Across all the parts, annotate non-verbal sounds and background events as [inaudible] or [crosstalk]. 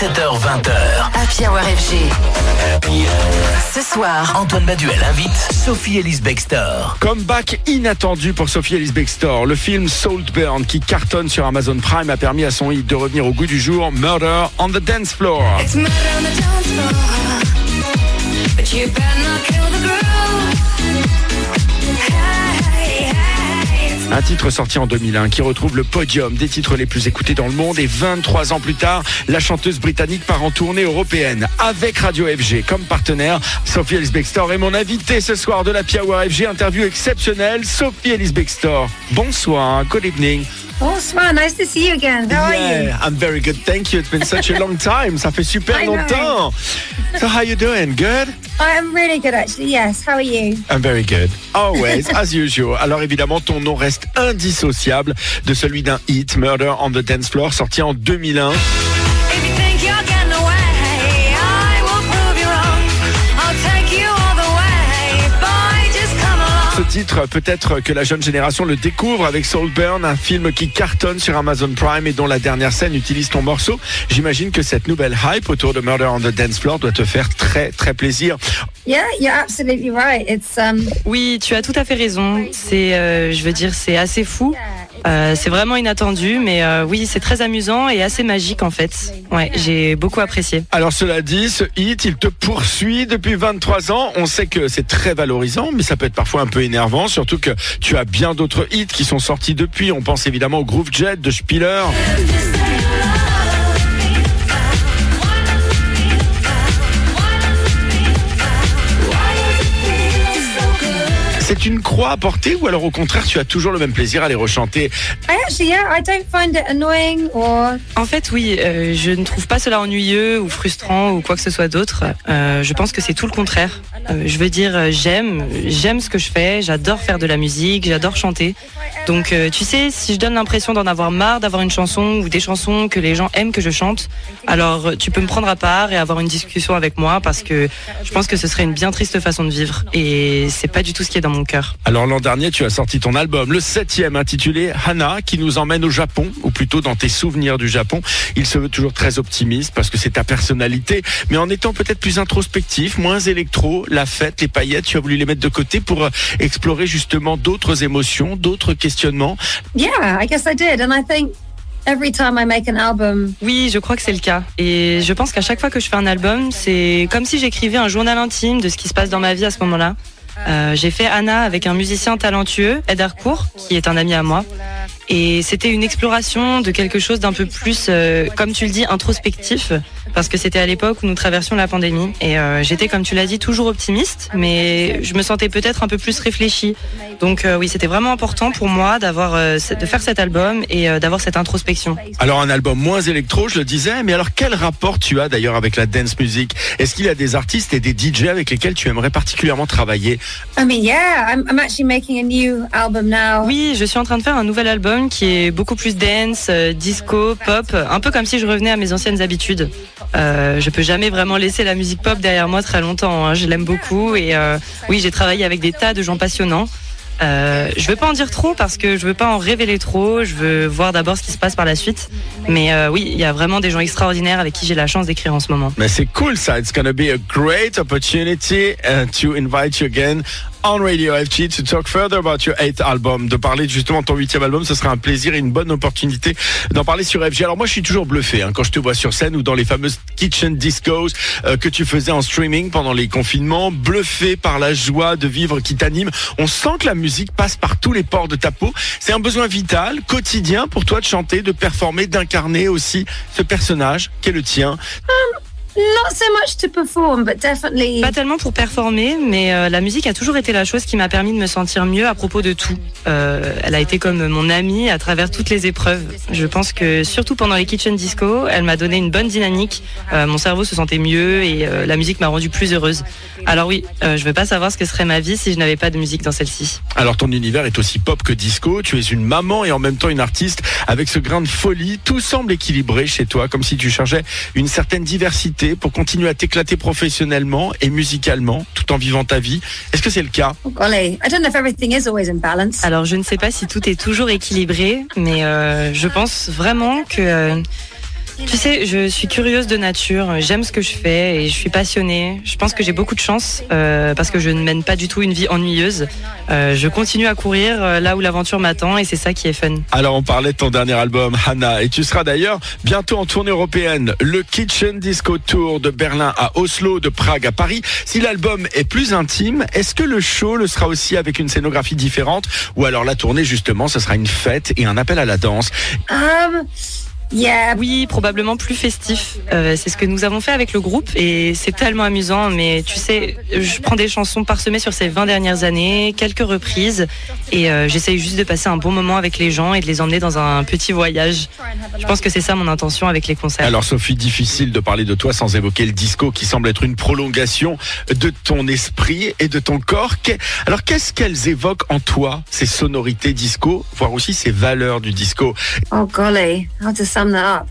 17h20h. Happy Hour FG. Ce soir, Antoine Baduel invite Sophie Ellis Bextor. Comeback inattendu pour Sophie Ellis Bextor. Le film Saltburn qui cartonne sur Amazon Prime a permis à son hit de revenir au goût du jour, Murder on the Dance Floor. It's murder on the dance floor. But you better not kill the groove. Un titre sorti en 2001 qui retrouve le podium des titres les plus écoutés dans le monde et 23 ans plus tard, la chanteuse britannique part en tournée européenne avec Radio FG comme partenaire. Sophie Ellis Bextor est mon invitée ce soir de la Hour FG. Interview exceptionnelle. Sophie Ellis Bextor. Bonsoir. Good evening. Bonsoir, nice to see you again. How are you? I'm very good. Thank you. It's been such a long time. Ça fait super I know. longtemps. So how you doing? Good? I'm really good actually, yes. How are you? I'm very good. Always, [laughs] as usual. Alors évidemment, ton nom reste indissociable de celui d'un hit, Murder on the Dance Floor, sorti en 2001. Titre, peut-être que la jeune génération le découvre avec Soulburn, un film qui cartonne sur Amazon Prime et dont la dernière scène utilise ton morceau. J'imagine que cette nouvelle hype autour de Murder on the Dance Floor doit te faire très très plaisir. Yeah, you're absolutely right. It's um Oui, tu as tout à fait raison. C'est, euh, je veux dire, c'est assez fou. Euh, c'est vraiment inattendu, mais euh, oui, c'est très amusant et assez magique en fait. Ouais, j'ai beaucoup apprécié. Alors cela dit, ce hit, il te poursuit depuis 23 ans. On sait que c'est très valorisant, mais ça peut être parfois un peu énervant, surtout que tu as bien d'autres hits qui sont sortis depuis. On pense évidemment au Groove Jet de Spiller. C'est une croix à porter ou alors au contraire tu as toujours le même plaisir à les rechanter? I actually yeah, I don't find it annoying or En fait, oui, euh, je ne trouve pas cela ennuyeux ou frustrant ou quoi que ce soit d'autre. Euh, je pense que c'est tout le contraire. Euh, je veux dire, j'aime, j'aime ce que je fais. J'adore faire de la musique, j'adore chanter. Donc, euh, tu sais, si je donne l'impression d'en avoir marre d'avoir une chanson ou des chansons que les gens aiment que je chante, alors tu peux me prendre à part et avoir une discussion avec moi parce que je pense que ce serait une bien triste façon de vivre et c'est pas du tout ce qui est dans mon cœur. Alors l'an dernier, tu as sorti ton album, le septième, intitulé Hana, qui nous emmène au Japon, ou plutôt dans tes souvenirs du Japon. Il se veut toujours très optimiste parce que c'est ta personnalité, mais en étant peut-être plus introspectif, moins électro, la fête, les paillettes, tu as voulu les mettre de côté pour euh, explorer justement d'autres émotions, d'autres questionnements. yeah, I guess I did. And I think every time I make an album, Oui, je crois que c'est le cas. Et je pense qu'à chaque fois que je fais un album, c'est comme si j'écrivais un journal intime de ce qui se passe dans ma vie à ce moment-là. Euh, j'ai fait Anna avec un musicien talentueux, Ed Harcourt, qui est un ami à moi. Et c'était une exploration de quelque chose d'un peu plus, euh, comme tu le dis, introspectif, parce que c'était à l'époque où nous traversions la pandémie. Et euh, j'étais, comme tu l'as dit, toujours optimiste, mais je me sentais peut-être un peu plus réfléchie. Donc euh, oui, c'était vraiment important pour moi d'avoir, euh, de faire cet album et euh, d'avoir cette introspection. Alors un album moins électro, je le disais, mais alors quel rapport tu as d'ailleurs avec la dance music? Est-ce qu'il y a des artistes et des DJ avec lesquels tu aimerais particulièrement travailler? I mean, yeah, I'm, I'm actually making a new album now. Oui, je suis en train de faire un nouvel album qui est beaucoup plus dance, euh, disco, pop, un peu comme si je revenais à mes anciennes habitudes. Euh, je peux jamais vraiment laisser la musique pop derrière moi très longtemps. hein. Je l'aime beaucoup et euh, oui, j'ai travaillé avec des tas de gens passionnants. Euh, je veux pas en dire trop parce que je veux pas en révéler trop. Je veux voir d'abord ce qui se passe par la suite. Mais euh, oui, il y a vraiment des gens extraordinaires avec qui j'ai la chance d'écrire en ce moment. Mais c'est cool ça. It's gonna be a great opportunity to invite you again on Radio FG to talk further about your eighth album. De parler justement de ton huitième album, ce sera un plaisir et une bonne opportunité d'en parler sur FG. Alors moi, je suis toujours bluffé hein, quand je te vois sur scène ou dans les fameuses kitchen discos euh, que tu faisais en streaming pendant les confinements. Bluffé par la joie de vivre qui t'anime. On sent que la musique passe par tous les pores de ta peau. C'est un besoin vital, quotidien pour toi de chanter, de performer, d'incarner aussi ce personnage qui est le tien. Not so much to perform, but definitely. Pas tellement pour performer, mais euh, la musique a toujours été la chose qui m'a permis de me sentir mieux à propos de tout. Euh, elle a été comme mon amie à travers toutes les épreuves. Je pense que surtout pendant les kitchen disco, elle m'a donné une bonne dynamique. Euh, mon cerveau se sentait mieux et euh, la musique m'a rendue plus heureuse. Alors oui, euh, je veux pas savoir ce que serait ma vie si je n'avais pas de musique dans celle-ci. Alors ton univers est aussi pop que disco, tu es une maman et en même temps une artiste avec ce grain de folie, tout semble équilibré chez toi, comme si tu cherchais une certaine diversité pour continuer à t'éclater professionnellement et musicalement tout en vivant ta vie. Est-ce que c'est le cas? Oh, golly, I don't know if everything is always in balance. Alors je ne sais pas si tout est toujours équilibré, mais euh, je pense vraiment que euh, Tu sais, je suis curieuse de nature, j'aime ce que je fais et je suis passionnée. Je pense que j'ai beaucoup de chance euh, parce que je ne mène pas du tout une vie ennuyeuse. Euh, je continue à courir euh, là où l'aventure m'attend et c'est ça qui est fun. Alors on parlait de ton dernier album, Hannah, et tu seras d'ailleurs bientôt en tournée européenne. Le Kitchen Disco Tour de Berlin à Oslo, de Prague à Paris. Si l'album est plus intime, est-ce que le show le sera aussi avec une scénographie différente? Ou alors la tournée justement, ce sera une fête et un appel à la danse? Um, yeah. Oui, probablement plus festif. Euh, c'est ce que nous avons fait avec le groupe et c'est tellement amusant. Mais tu sais, je prends des chansons parsemées sur ces 20 dernières années, quelques reprises et euh, j'essaye juste de passer un bon moment avec les gens et de les emmener dans un petit voyage. Je pense que c'est ça mon intention avec les concerts. Alors Sophie, difficile de parler de toi sans évoquer le disco qui semble être une prolongation de ton esprit et de ton corps. Alors qu'est-ce qu'elles évoquent en toi, ces sonorités disco, voire aussi ces valeurs du disco? Oh golly,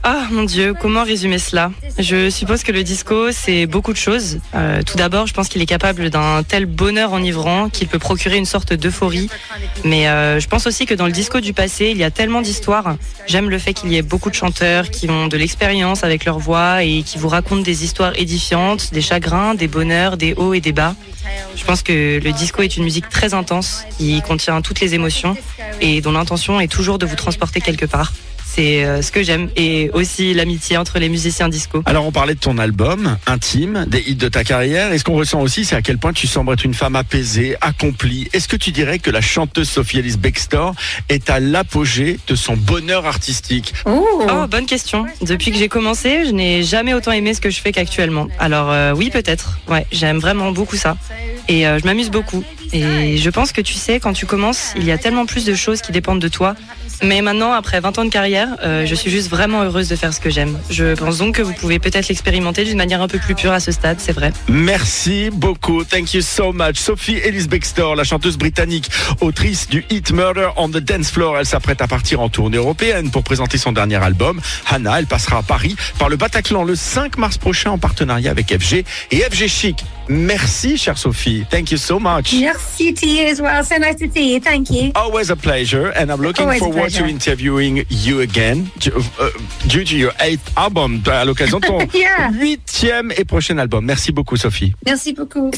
Ah mon dieu, comment résumer cela? Je suppose que le disco, c'est beaucoup de choses. Euh, tout d'abord, je pense qu'il est capable d'un tel bonheur enivrant qu'il peut procurer une sorte d'euphorie. Mais euh, je pense aussi que dans le disco du passé, il y a tellement d'histoires. J'aime le fait qu'il y ait beaucoup de chanteurs qui ont de l'expérience avec leur voix et qui vous racontent des histoires édifiantes, des chagrins, des bonheurs, des hauts et des bas. Je pense que le disco est une musique très intense qui contient toutes les émotions et dont l'intention est toujours de vous transporter quelque part. C'est euh, ce que j'aime et aussi l'amitié entre les musiciens disco. Alors on parlait de ton album intime, des hits de ta carrière. Et ce qu'on ressent aussi, c'est à quel point tu sembles être une femme apaisée, accomplie? Est-ce que tu dirais que la chanteuse Sophie Ellis Bextor est à l'apogée de son bonheur artistique? Ooh. Oh, bonne question. Depuis que j'ai commencé, je n'ai jamais autant aimé ce que je fais qu'actuellement. Alors euh, oui, peut-être. Ouais, j'aime vraiment beaucoup ça. Et euh, je m'amuse beaucoup. Et je pense que tu sais, quand tu commences, il y a tellement plus de choses qui dépendent de toi. Mais maintenant, après 20 ans de carrière, euh, je suis juste vraiment heureuse de faire ce que j'aime. Je pense donc que vous pouvez peut-être l'expérimenter d'une manière un peu plus pure à ce stade, c'est vrai. Merci beaucoup. Thank you so much. Sophie Ellis Bextor, la chanteuse britannique, autrice du hit Murder on the Dance Floor. Elle s'apprête à partir en tournée européenne pour présenter son dernier album. Hannah, elle passera à Paris par le Bataclan le 5 mars prochain en partenariat avec FG et FG Chic. Merci, chère Sophie. Thank you so much. Merci to you as well. So nice to see you. Thank you. Always a pleasure, and I'm looking Always forward to interviewing you again due, uh, due to your eighth album, à l'occasion de ton [laughs] Yeah. huitième et prochain album. Merci beaucoup, Sophie. Merci beaucoup.